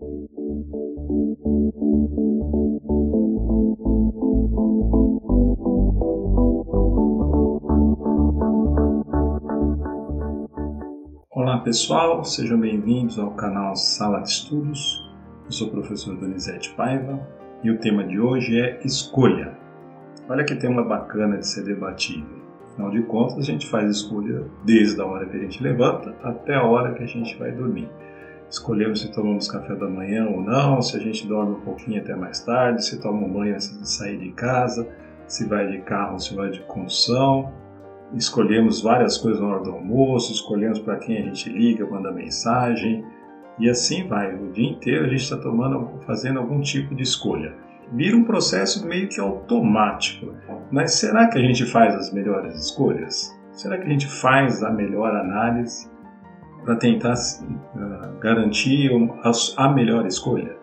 Olá pessoal, sejam bem-vindos ao canal Sala de Estudos. Eu sou o professor Donizete Paiva e o tema de hoje é escolha. Olha que tema bacana de ser debatido. Afinal de contas, a gente faz escolha desde a hora que a gente levanta até a hora que a gente vai dormir. Escolhemos se tomamos café da manhã ou não, se a gente dorme um pouquinho até mais tarde, se toma um banho antes de sair de casa, se vai de carro se vai de condução. Escolhemos várias coisas na hora do almoço, escolhemos para quem a gente liga, manda mensagem e assim vai. O dia inteiro a gente está tomando, fazendo algum tipo de escolha vira um processo meio que automático. Mas será que a gente faz as melhores escolhas? Será que a gente faz a melhor análise para tentar uh, garantir a melhor escolha?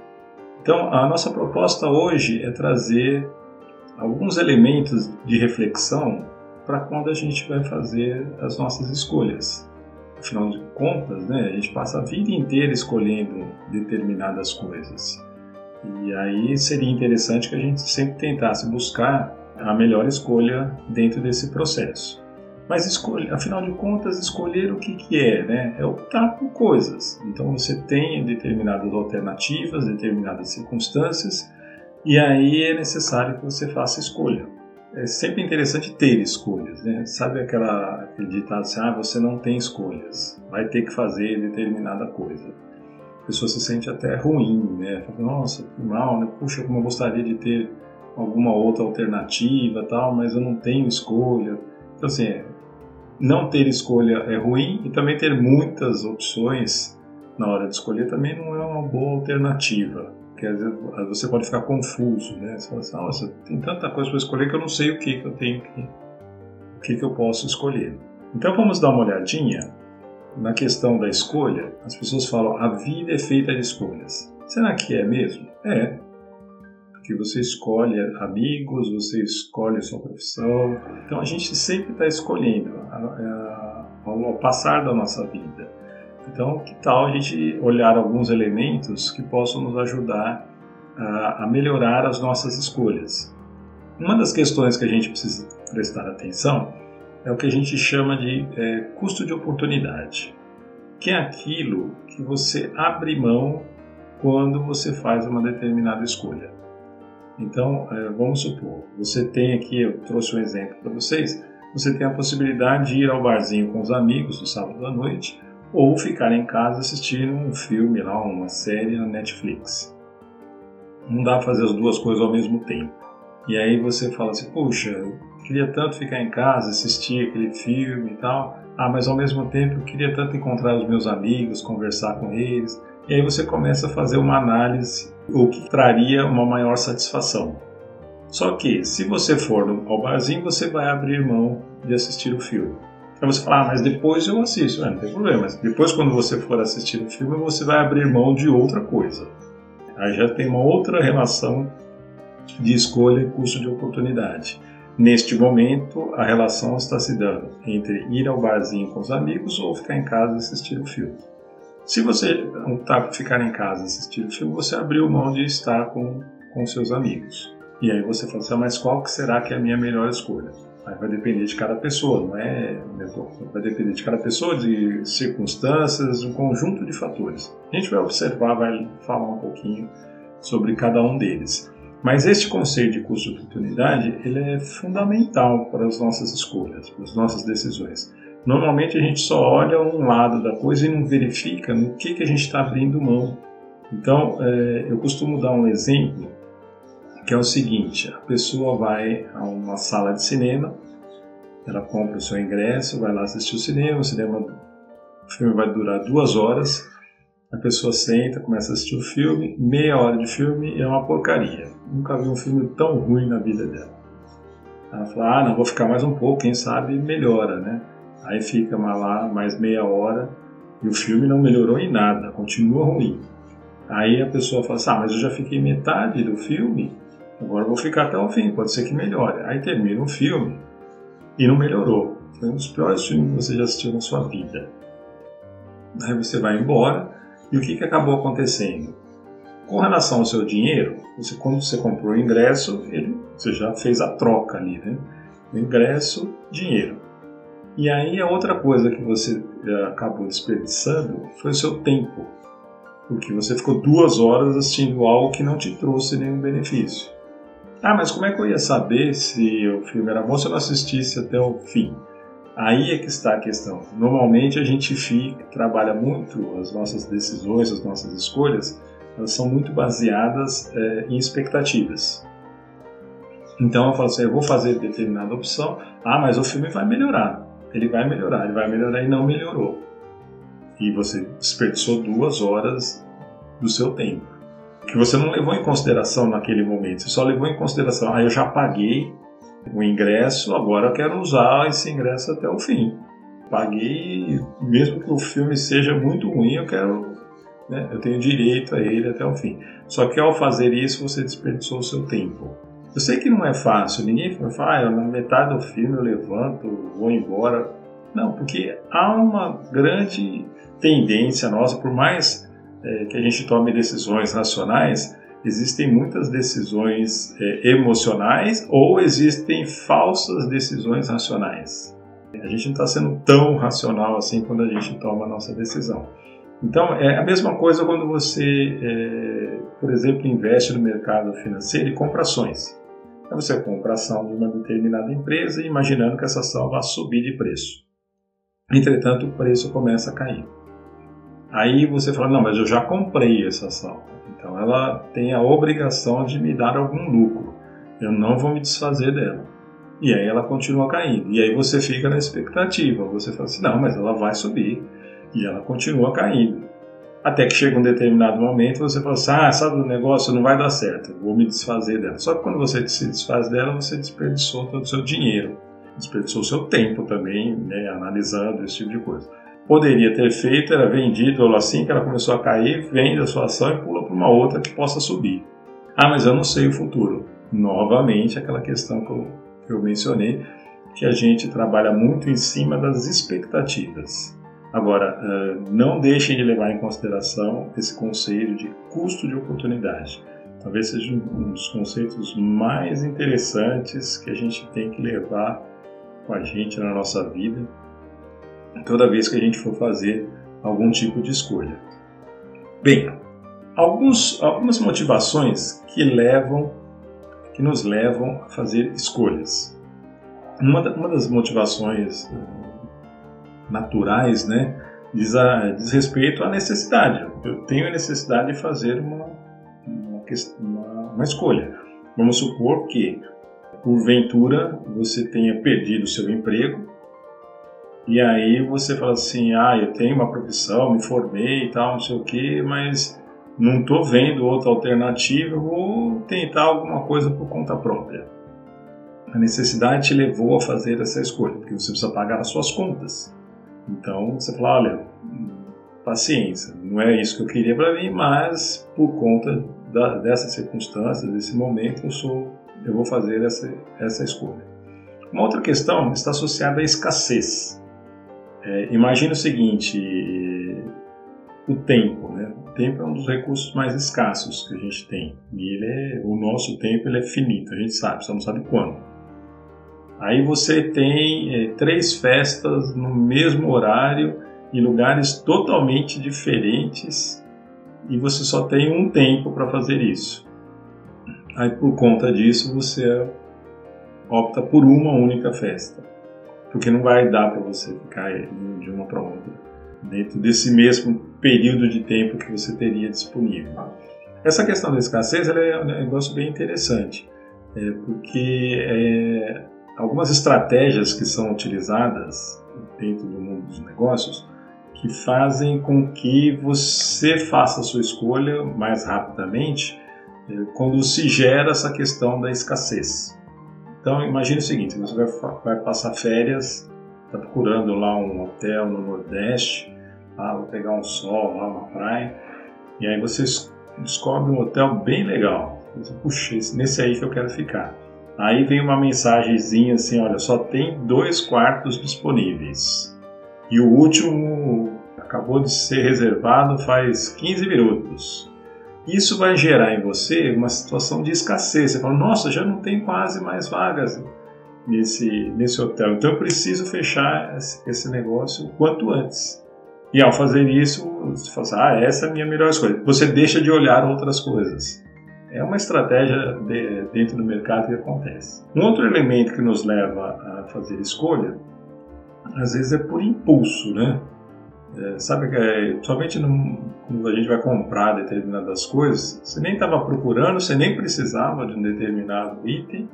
Então, a nossa proposta hoje é trazer alguns elementos de reflexão para quando a gente vai fazer as nossas escolhas. Afinal de contas, né, a gente passa a vida inteira escolhendo determinadas coisas. E aí seria interessante que a gente sempre tentasse buscar a melhor escolha dentro desse processo. Mas escolher, afinal de contas, escolher o que, que é, né? É optar por coisas. Então você tem determinadas alternativas, determinadas circunstâncias, e aí é necessário que você faça escolha. É sempre interessante ter escolhas, né? Sabe aquela, aquele ditado assim, ah, você não tem escolhas, vai ter que fazer determinada coisa a pessoa se sente até ruim, né? Fala, Nossa, que mal, né? Puxa, como eu gostaria de ter alguma outra alternativa tal, mas eu não tenho escolha. Então, assim, é, não ter escolha é ruim e também ter muitas opções na hora de escolher também não é uma boa alternativa. Às vezes você pode ficar confuso, né? Você fala assim, nossa, tem tanta coisa para escolher que eu não sei o que, que eu tenho que, o que, que eu posso escolher. Então vamos dar uma olhadinha na questão da escolha, as pessoas falam a vida é feita de escolhas. Será que é mesmo? É. Porque você escolhe amigos, você escolhe a sua profissão. Então a gente sempre está escolhendo ao passar da nossa vida. Então, que tal a gente olhar alguns elementos que possam nos ajudar a melhorar as nossas escolhas? Uma das questões que a gente precisa prestar atenção é o que a gente chama de é, custo de oportunidade, que é aquilo que você abre mão quando você faz uma determinada escolha. Então, é, vamos supor, você tem aqui, eu trouxe um exemplo para vocês, você tem a possibilidade de ir ao barzinho com os amigos no sábado à noite ou ficar em casa assistindo um filme lá, uma série na Netflix. Não dá para fazer as duas coisas ao mesmo tempo. E aí você fala assim, puxa, queria tanto ficar em casa, assistir aquele filme e tal. Ah, mas ao mesmo tempo eu queria tanto encontrar os meus amigos, conversar com eles. E aí você começa a fazer uma análise, o que traria uma maior satisfação. Só que, se você for ao barzinho, você vai abrir mão de assistir o filme. Aí você fala, ah, mas depois eu assisto. É, não tem problema, mas depois quando você for assistir o filme, você vai abrir mão de outra coisa. Aí já tem uma outra relação de escolha e custo de oportunidade. Neste momento, a relação está se dando entre ir ao barzinho com os amigos ou ficar em casa e assistir o filme. Se você optar por ficar em casa assistir o filme, você abriu mão de estar com, com seus amigos. E aí você fala assim, ah, mas qual que será que é a minha melhor escolha? Aí vai depender de cada pessoa, não é? Vai depender de cada pessoa, de circunstâncias, um conjunto de fatores. A gente vai observar, vai falar um pouquinho sobre cada um deles. Mas este conceito de custo de oportunidade ele é fundamental para as nossas escolhas, para as nossas decisões. Normalmente a gente só olha um lado da coisa e não verifica no que, que a gente está abrindo mão. Então é, eu costumo dar um exemplo que é o seguinte: a pessoa vai a uma sala de cinema, ela compra o seu ingresso, vai lá assistir o cinema, o cinema, o filme vai durar duas horas a pessoa senta, começa a assistir o filme, meia hora de filme é uma porcaria. Nunca vi um filme tão ruim na vida dela. Ela fala, ah, não, vou ficar mais um pouco, quem sabe melhora, né? Aí fica lá mais meia hora e o filme não melhorou em nada, continua ruim. Aí a pessoa fala assim, ah, mas eu já fiquei metade do filme, agora vou ficar até o fim, pode ser que melhore. Aí termina o filme e não melhorou. Foi um dos piores filmes que você já assistiu na sua vida. Aí você vai embora e o que, que acabou acontecendo? Com relação ao seu dinheiro, você, quando você comprou o ingresso, ele, você já fez a troca ali, né? O ingresso, dinheiro. E aí a outra coisa que você eh, acabou desperdiçando foi o seu tempo, porque você ficou duas horas assistindo algo que não te trouxe nenhum benefício. Ah, mas como é que eu ia saber se o filme era bom se eu não assistisse até o fim? Aí é que está a questão. Normalmente a gente fica, trabalha muito as nossas decisões, as nossas escolhas, elas são muito baseadas é, em expectativas. Então eu falo assim, eu vou fazer determinada opção, ah, mas o filme vai melhorar. Ele vai melhorar, ele vai melhorar e não melhorou. E você desperdiçou duas horas do seu tempo. Que você não levou em consideração naquele momento, você só levou em consideração, ah, eu já paguei o ingresso, agora eu quero usar esse ingresso até o fim. Paguei, mesmo que o filme seja muito ruim, eu quero, né, eu tenho direito a ele até o fim. Só que ao fazer isso, você desperdiçou o seu tempo. Eu sei que não é fácil, ninguém fala, ah, na metade do filme eu levanto, vou embora. Não, porque há uma grande tendência nossa, por mais é, que a gente tome decisões racionais, existem muitas decisões é, emocionais ou existem falsas decisões racionais. A gente não está sendo tão racional assim quando a gente toma a nossa decisão. Então, é a mesma coisa quando você, é, por exemplo, investe no mercado financeiro e compra ações. Então, você compra ação de uma determinada empresa imaginando que essa ação vai subir de preço. Entretanto, o preço começa a cair. Aí você fala, não, mas eu já comprei essa ação. Então ela tem a obrigação de me dar algum lucro. Eu não vou me desfazer dela. E aí ela continua caindo. E aí você fica na expectativa. Você fala assim: não, mas ela vai subir. E ela continua caindo. Até que chega um determinado momento você fala assim: ah, sabe o negócio não vai dar certo, vou me desfazer dela. Só que quando você se desfaz dela, você desperdiçou todo o seu dinheiro, desperdiçou o seu tempo também, né, analisando esse tipo de coisa poderia ter feito era vendido assim que ela começou a cair, vende a sua ação e pula para uma outra que possa subir. Ah, mas eu não sei o futuro. Novamente, aquela questão que eu, que eu mencionei, que a gente trabalha muito em cima das expectativas. Agora, não deixem de levar em consideração esse conceito de custo de oportunidade. Talvez seja um dos conceitos mais interessantes que a gente tem que levar com a gente na nossa vida toda vez que a gente for fazer algum tipo de escolha. Bem, alguns, algumas motivações que levam, que nos levam a fazer escolhas. Uma, uma das motivações eh, naturais, né, diz, a, diz respeito à necessidade. Eu tenho a necessidade de fazer uma, uma, uma, uma escolha. Vamos supor que, porventura, você tenha perdido o seu emprego e aí você fala assim, ah, eu tenho uma profissão, me formei e tal, não sei o que, mas não estou vendo outra alternativa, vou tentar alguma coisa por conta própria. A necessidade te levou a fazer essa escolha, porque você precisa pagar as suas contas. Então você fala, olha, paciência, não é isso que eu queria para mim, mas por conta da, dessas circunstâncias, desse momento, eu sou, eu vou fazer essa, essa escolha. Uma outra questão está associada à escassez. É, imagina o seguinte, o tempo, né? O tempo é um dos recursos mais escassos que a gente tem. E ele é, o nosso tempo ele é finito, a gente sabe, só não sabe quando. Aí você tem é, três festas no mesmo horário em lugares totalmente diferentes e você só tem um tempo para fazer isso. Aí por conta disso você opta por uma única festa porque não vai dar para você ficar de uma para outra dentro desse mesmo período de tempo que você teria disponível. Essa questão da escassez é um negócio bem interessante, é, porque é, algumas estratégias que são utilizadas dentro do mundo dos negócios que fazem com que você faça a sua escolha mais rapidamente é, quando se gera essa questão da escassez. Então imagine o seguinte, você vai, vai passar férias, está procurando lá um hotel no Nordeste, ah, vou pegar um sol lá, uma praia, e aí você descobre um hotel bem legal. Você, Puxa, nesse aí que eu quero ficar. Aí vem uma mensagenzinha assim, olha, só tem dois quartos disponíveis. E o último acabou de ser reservado faz 15 minutos. Isso vai gerar em você uma situação de escassez. Você fala, nossa, já não tem quase mais vagas nesse, nesse hotel, então eu preciso fechar esse negócio o quanto antes. E ao fazer isso, você fala assim, ah, essa é a minha melhor escolha. Você deixa de olhar outras coisas. É uma estratégia de, dentro do mercado que acontece. Um outro elemento que nos leva a fazer escolha, às vezes é por impulso, né? É, sabe que é, somente no, quando a gente vai comprar determinadas coisas, você nem estava procurando, você nem precisava de um determinado item,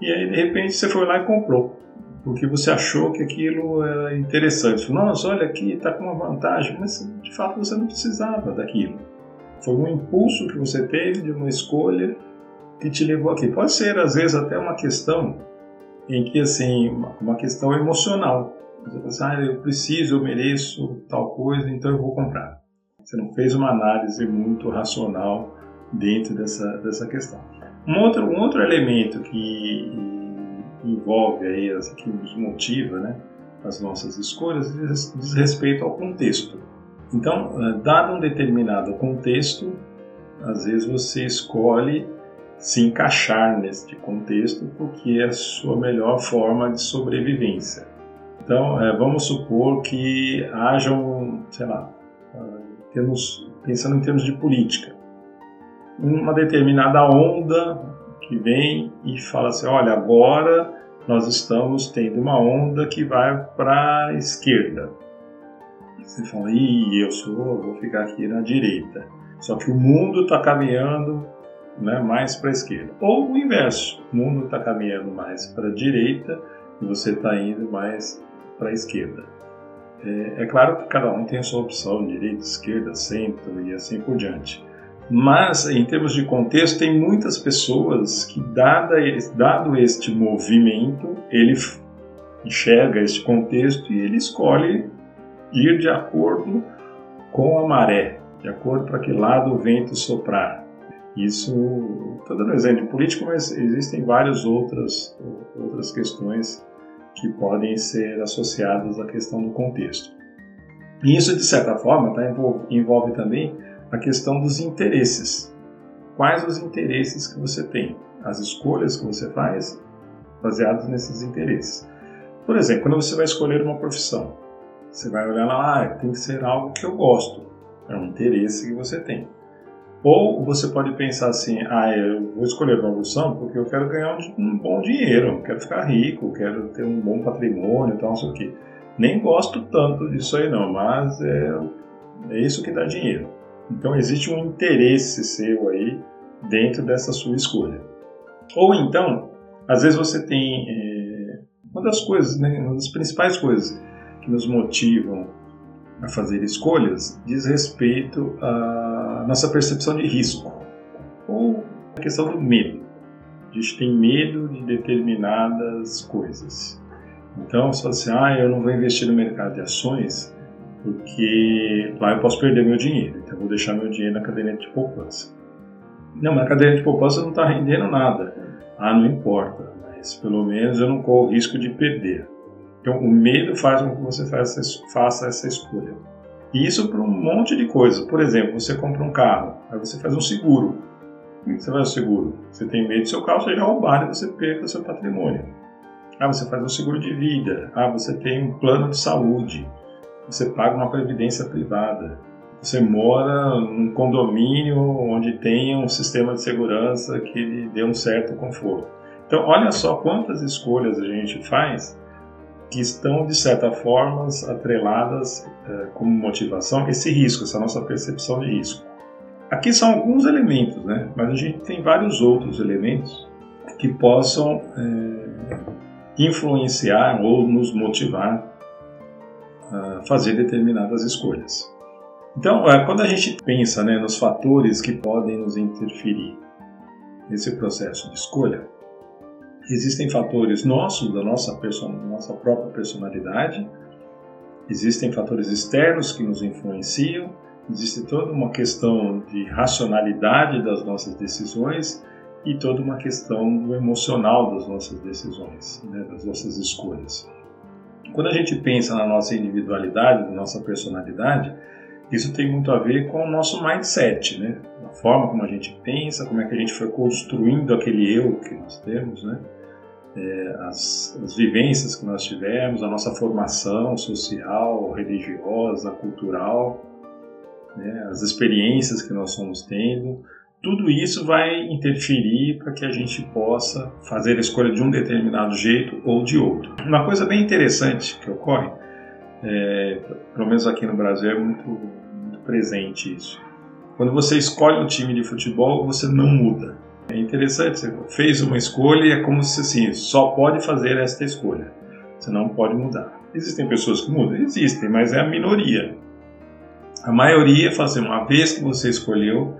e aí de repente você foi lá e comprou, porque você achou que aquilo era interessante. Nossa, olha aqui, está com uma vantagem, mas de fato você não precisava daquilo. Foi um impulso que você teve de uma escolha que te levou aqui. Pode ser às vezes até uma questão em que assim, uma questão emocional você pensa, assim, ah, eu preciso, eu mereço tal coisa, então eu vou comprar. Você não fez uma análise muito racional dentro dessa, dessa questão. Um outro, um outro elemento que envolve aí, que nos motiva, né, as nossas escolhas, diz respeito ao contexto. Então, eh, dado um determinado contexto, às vezes você escolhe se encaixar neste contexto porque é a sua melhor forma de sobrevivência. Então, é, vamos supor que hajam, sei lá, temos, pensando em termos de política, uma determinada onda que vem e fala assim, olha, agora nós estamos tendo uma onda que vai para a esquerda. Você fala, ih, eu sou, vou ficar aqui na direita. Só que o mundo está caminhando né, mais para a esquerda. Ou o inverso, o mundo está caminhando mais para a direita e você está indo mais para a esquerda. É, é, claro que cada um tem a sua opção, direita, esquerda, centro e assim por diante. Mas, em termos de contexto, tem muitas pessoas que, dada, dado este movimento, ele enxerga este contexto e ele escolhe ir de acordo com a maré, de acordo para que lado o vento soprar. Isso, estou dando um exemplo político, mas existem várias outras, outras questões que podem ser associadas à questão do contexto. E isso, de certa forma, tá, envolve, envolve também a questão dos interesses. Quais os interesses que você tem? As escolhas que você faz baseadas nesses interesses. Por exemplo, quando você vai escolher uma profissão, você vai olhar lá, ah, tem que ser algo que eu gosto. É um interesse que você tem. Ou você pode pensar assim, ah, eu vou escolher uma profissão porque eu quero ganhar um, bom dinheiro, quero ficar rico, quero ter um bom patrimônio tal, não sei o quê. Nem gosto tanto disso aí não, mas é, é isso que dá dinheiro. Então existe um interesse seu aí dentro dessa sua escolha. Ou então, às vezes você tem é, uma das coisas, né, uma das principais coisas que nos motivam a fazer escolhas diz respeito a nossa percepção de risco ou a questão do medo. A gente tem medo de determinadas coisas. Então, você fala assim, ah, eu não vou investir no mercado de ações porque lá eu posso perder meu dinheiro, então eu vou deixar meu dinheiro na caderneta de poupança. Não, mas a caderneta de poupança não está rendendo nada. Ah, não importa, mas pelo menos eu não corro o risco de perder. Então, o medo faz com que você faça essa escolha. E isso para um monte de coisas. Por exemplo, você compra um carro, aí você faz um seguro. Como você faz o seguro? Você tem medo do seu carro seja roubado e você perca seu patrimônio. Ah, você faz um seguro de vida. Ah, você tem um plano de saúde. Você paga uma previdência privada. Você mora num condomínio onde tem um sistema de segurança que lhe dê um certo conforto. Então, olha só quantas escolhas a gente faz que estão, de certa forma, atreladas é, como motivação esse risco, essa nossa percepção de risco. Aqui são alguns elementos, né? mas a gente tem vários outros elementos que possam é, influenciar ou nos motivar a fazer determinadas escolhas. Então, é, quando a gente pensa né, nos fatores que podem nos interferir nesse processo de escolha, Existem fatores nossos, da nossa, nossa própria personalidade, existem fatores externos que nos influenciam, existe toda uma questão de racionalidade das nossas decisões e toda uma questão do emocional das nossas decisões, né, das nossas escolhas. Quando a gente pensa na nossa individualidade, na nossa personalidade, isso tem muito a ver com o nosso mindset, né? a forma como a gente pensa, como é que a gente foi construindo aquele eu que nós temos, né? É, as, as, vivências que nós tivemos, a nossa formação social, religiosa, cultural, né? as experiências que nós fomos tendo, tudo isso vai interferir para que a gente possa fazer a escolha de um determinado jeito ou de outro. Uma coisa bem interessante que ocorre, é, pelo menos aqui no Brasil é muito, muito presente isso. Quando você escolhe um time de futebol, você não muda. É interessante, você fez uma escolha e é como se assim, só pode fazer esta escolha. Você não pode mudar. Existem pessoas que mudam? Existem, mas é a minoria. A maioria fala assim, uma vez que você escolheu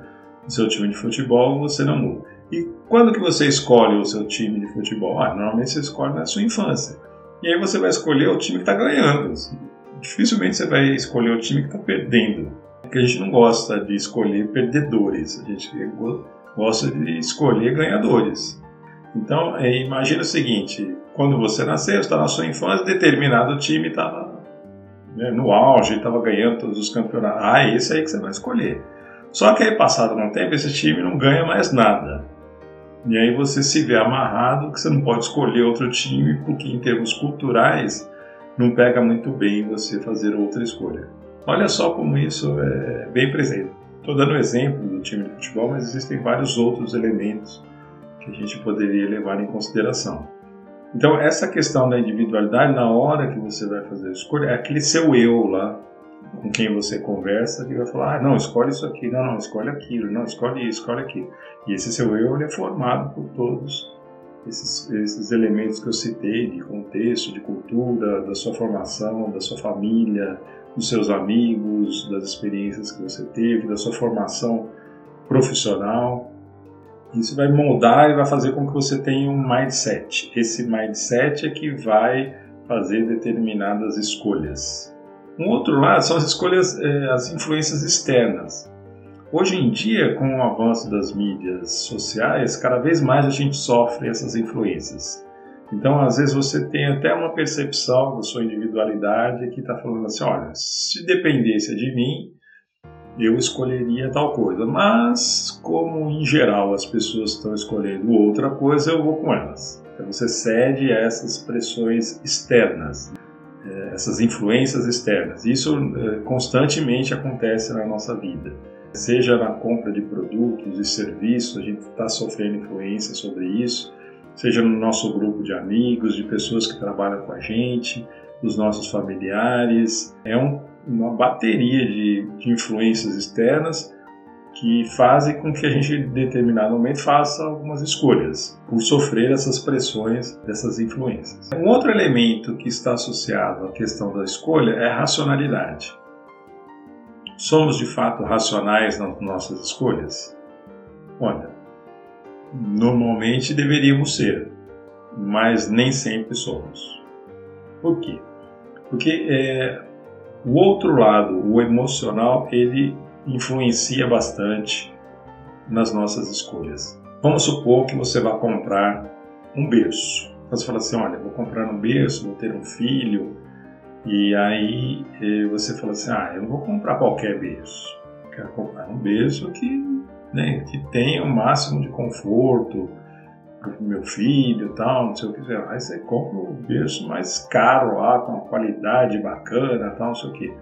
o seu time de futebol, você não muda. E quando que você escolhe o seu time de futebol? Ah, normalmente você escolhe na sua infância. E aí você vai escolher o time que está ganhando. Dificilmente você vai escolher o time que está perdendo. Porque a gente não gosta de escolher perdedores. A gente de escolher ganhadores. Então, é, imagina o seguinte: quando você nasceu, está na sua infância, determinado time estava né, no auge, estava ganhando todos os campeonatos. Ah, é esse aí que você vai escolher. Só que aí, passado um tempo, esse time não ganha mais nada. E aí você se vê amarrado que você não pode escolher outro time, porque em termos culturais não pega muito bem você fazer outra escolha. Olha só como isso é bem presente. Estou dando exemplo do time de futebol, mas existem vários outros elementos que a gente poderia levar em consideração. Então, essa questão da individualidade, na hora que você vai fazer a escolha, é aquele seu eu lá, com quem você conversa, que vai falar: ah, não, escolhe isso aqui, não, não, escolhe aquilo, não, escolhe isso, escolhe aquilo. E esse seu eu é formado por todos esses, esses elementos que eu citei, de contexto, de cultura, da sua formação, da sua família, dos seus amigos, das experiências que você teve, da sua formação profissional. Isso vai moldar e vai fazer com que você tenha um mindset. Esse mindset é que vai fazer determinadas escolhas. Um outro lado são as escolhas, eh, as influências externas. Hoje em dia, com o avanço das mídias sociais, cada vez mais a gente sofre essas influências. Então, às vezes, você tem até uma percepção da sua individualidade que está falando assim: olha, se dependesse de mim, eu escolheria tal coisa. Mas, como em geral as pessoas estão escolhendo outra coisa, eu vou com elas. Então, você cede a essas pressões externas, eh, essas influências externas. Isso eh, constantemente acontece na nossa vida. Seja na compra de produtos e serviços, a gente está sofrendo influência sobre isso seja no nosso grupo de amigos, de pessoas que trabalham com a gente, dos nossos familiares. É um, uma bateria de, de influências externas que fazem com que a gente, em determinado momento, faça algumas escolhas por sofrer essas pressões dessas influências. Um outro elemento que está associado à questão da escolha é a racionalidade. Somos de fato racionais nas nossas escolhas? Olha, Normalmente deveríamos ser, mas nem sempre somos. Por quê? Porque é, o outro lado, o emocional, ele influencia bastante nas nossas escolhas. Vamos supor que você vai comprar um berço. Você fala assim, olha, vou comprar um berço, vou ter um filho, e aí eh, você fala assim, ah, eu não vou comprar qualquer berço. Quero comprar um berço que né, que tenha o máximo de conforto para o meu filho tal, não sei o que. Aí você compra o berço mais caro lá, com uma qualidade bacana tal, não sei o que.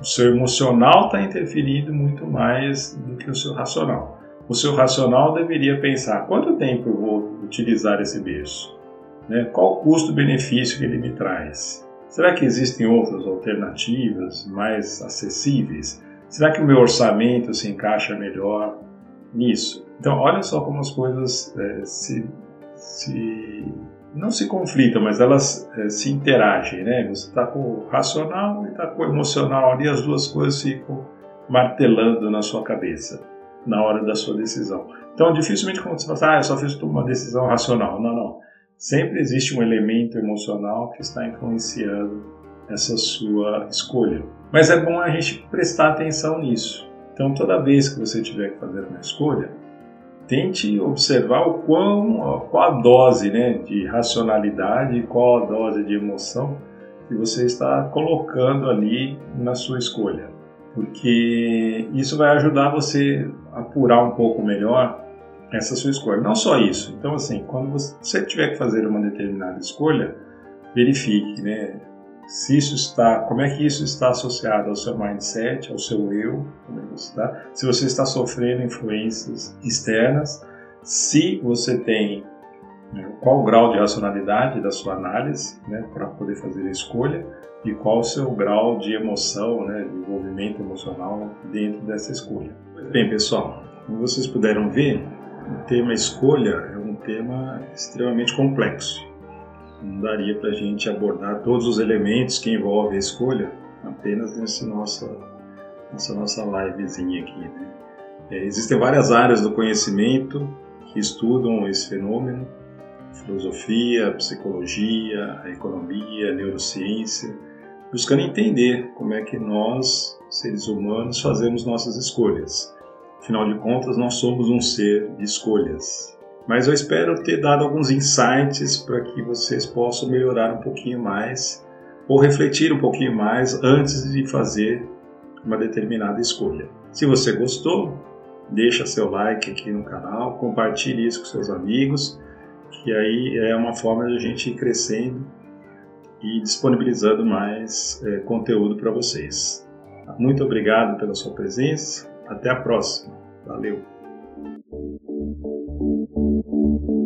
O seu emocional está interferindo muito mais do que o seu racional. O seu racional deveria pensar quanto tempo eu vou utilizar esse berço? Né? Qual o custo-benefício que ele me traz? Será que existem outras alternativas mais acessíveis? Será que o meu orçamento se encaixa melhor? Nisso. Então, olha só como as coisas é, se, se, não se conflitam, mas elas é, se interagem, né? Você está com o racional e está com o emocional ali, as duas coisas ficam martelando na sua cabeça na hora da sua decisão. Então, dificilmente quando você fala, ah, eu só fiz uma decisão racional. Não, não. Sempre existe um elemento emocional que está influenciando essa sua escolha. Mas é bom a gente prestar atenção nisso. Então, toda vez que você tiver que fazer uma escolha, tente observar o quão, qual a dose né, de racionalidade, qual a dose de emoção que você está colocando ali na sua escolha. porque isso vai ajudar você a apurar um pouco melhor essa sua escolha. Não só isso. Então, assim, quando você tiver que fazer uma determinada escolha, verifique, né? Se isso está, como é que isso está associado ao seu mindset, ao seu eu, como é que está? Se você está sofrendo influências externas, se você tem né, qual o grau de racionalidade da sua análise, né, para poder fazer a escolha e qual o seu grau de emoção, né, de envolvimento emocional dentro dessa escolha. Bem, pessoal, como vocês puderam ver, o tema escolha é um tema extremamente complexo. Não daria para a gente abordar todos os elementos que envolvem a escolha apenas nessa nossa, nessa nossa livezinha aqui. Né? É, existem várias áreas do conhecimento que estudam esse fenômeno, filosofia, psicologia, economia, neurociência, buscando entender como é que nós, seres humanos, fazemos nossas escolhas. Afinal de contas, nós somos um ser de escolhas. Mas eu espero ter dado alguns insights para que vocês possam melhorar um pouquinho mais ou refletir um pouquinho mais antes de fazer uma determinada escolha. Se você gostou, deixa seu like aqui no canal, compartilhe isso com seus amigos, que aí é uma forma de a gente ir crescendo e disponibilizando mais é, conteúdo para vocês. Muito obrigado pela sua presença até a próxima. Valeu! thank you